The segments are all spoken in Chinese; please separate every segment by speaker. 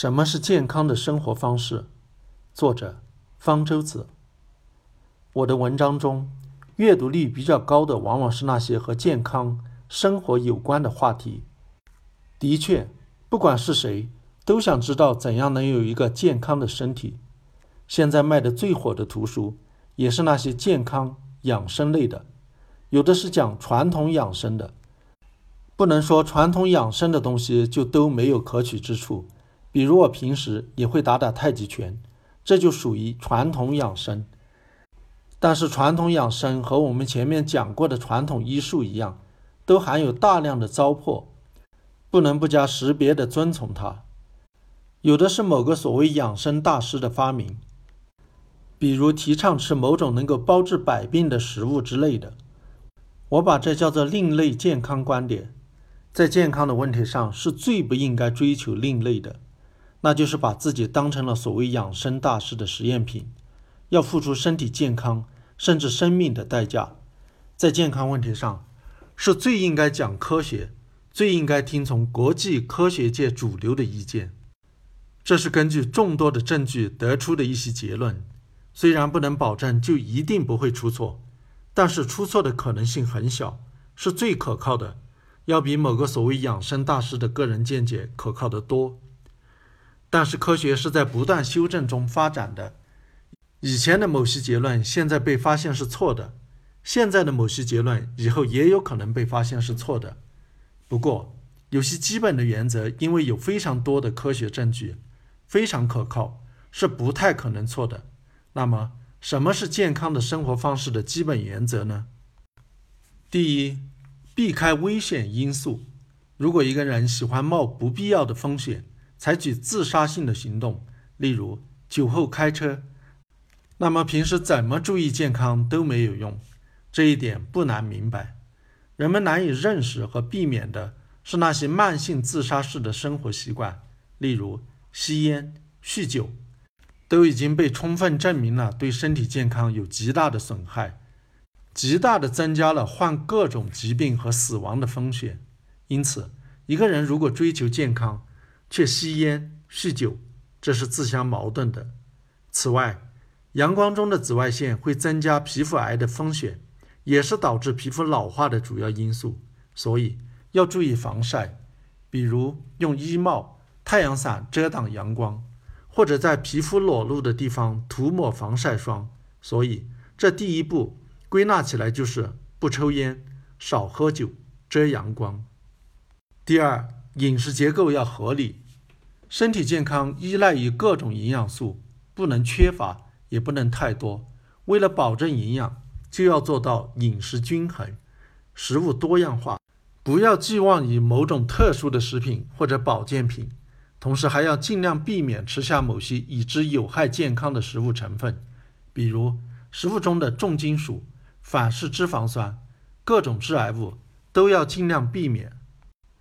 Speaker 1: 什么是健康的生活方式？作者方舟子。我的文章中，阅读率比较高的往往是那些和健康生活有关的话题。的确，不管是谁，都想知道怎样能有一个健康的身体。现在卖的最火的图书，也是那些健康养生类的，有的是讲传统养生的。不能说传统养生的东西就都没有可取之处。比如我平时也会打打太极拳，这就属于传统养生。但是传统养生和我们前面讲过的传统医术一样，都含有大量的糟粕，不能不加识别的遵从它。有的是某个所谓养生大师的发明，比如提倡吃某种能够包治百病的食物之类的。我把这叫做另类健康观点，在健康的问题上是最不应该追求另类的。那就是把自己当成了所谓养生大师的实验品，要付出身体健康甚至生命的代价。在健康问题上，是最应该讲科学，最应该听从国际科学界主流的意见。这是根据众多的证据得出的一些结论。虽然不能保证就一定不会出错，但是出错的可能性很小，是最可靠的，要比某个所谓养生大师的个人见解可靠得多。但是科学是在不断修正中发展的，以前的某些结论现在被发现是错的，现在的某些结论以后也有可能被发现是错的。不过，有些基本的原则，因为有非常多的科学证据，非常可靠，是不太可能错的。那么，什么是健康的生活方式的基本原则呢？第一，避开危险因素。如果一个人喜欢冒不必要的风险，采取自杀性的行动，例如酒后开车，那么平时怎么注意健康都没有用。这一点不难明白。人们难以认识和避免的是那些慢性自杀式的生活习惯，例如吸烟、酗酒，都已经被充分证明了对身体健康有极大的损害，极大的增加了患各种疾病和死亡的风险。因此，一个人如果追求健康，却吸烟、酗酒，这是自相矛盾的。此外，阳光中的紫外线会增加皮肤癌的风险，也是导致皮肤老化的主要因素。所以要注意防晒，比如用衣帽、太阳伞遮挡阳光，或者在皮肤裸露的地方涂抹防晒霜。所以，这第一步归纳起来就是不抽烟、少喝酒、遮阳光。第二。饮食结构要合理，身体健康依赖于各种营养素，不能缺乏，也不能太多。为了保证营养，就要做到饮食均衡，食物多样化，不要寄望于某种特殊的食品或者保健品。同时，还要尽量避免吃下某些已知有害健康的食物成分，比如食物中的重金属、反式脂肪酸、各种致癌物，都要尽量避免。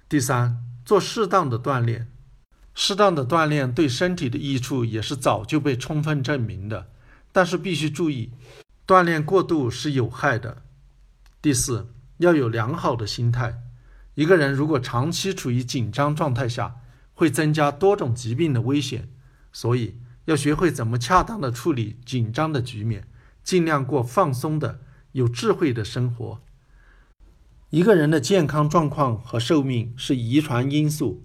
Speaker 1: 第三。做适当的锻炼，适当的锻炼对身体的益处也是早就被充分证明的。但是必须注意，锻炼过度是有害的。第四，要有良好的心态。一个人如果长期处于紧张状态下，会增加多种疾病的危险。所以要学会怎么恰当的处理紧张的局面，尽量过放松的、有智慧的生活。一个人的健康状况和寿命是遗传因素、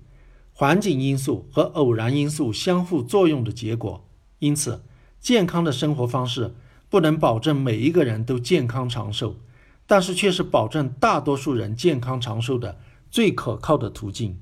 Speaker 1: 环境因素和偶然因素相互作用的结果。因此，健康的生活方式不能保证每一个人都健康长寿，但是却是保证大多数人健康长寿的最可靠的途径。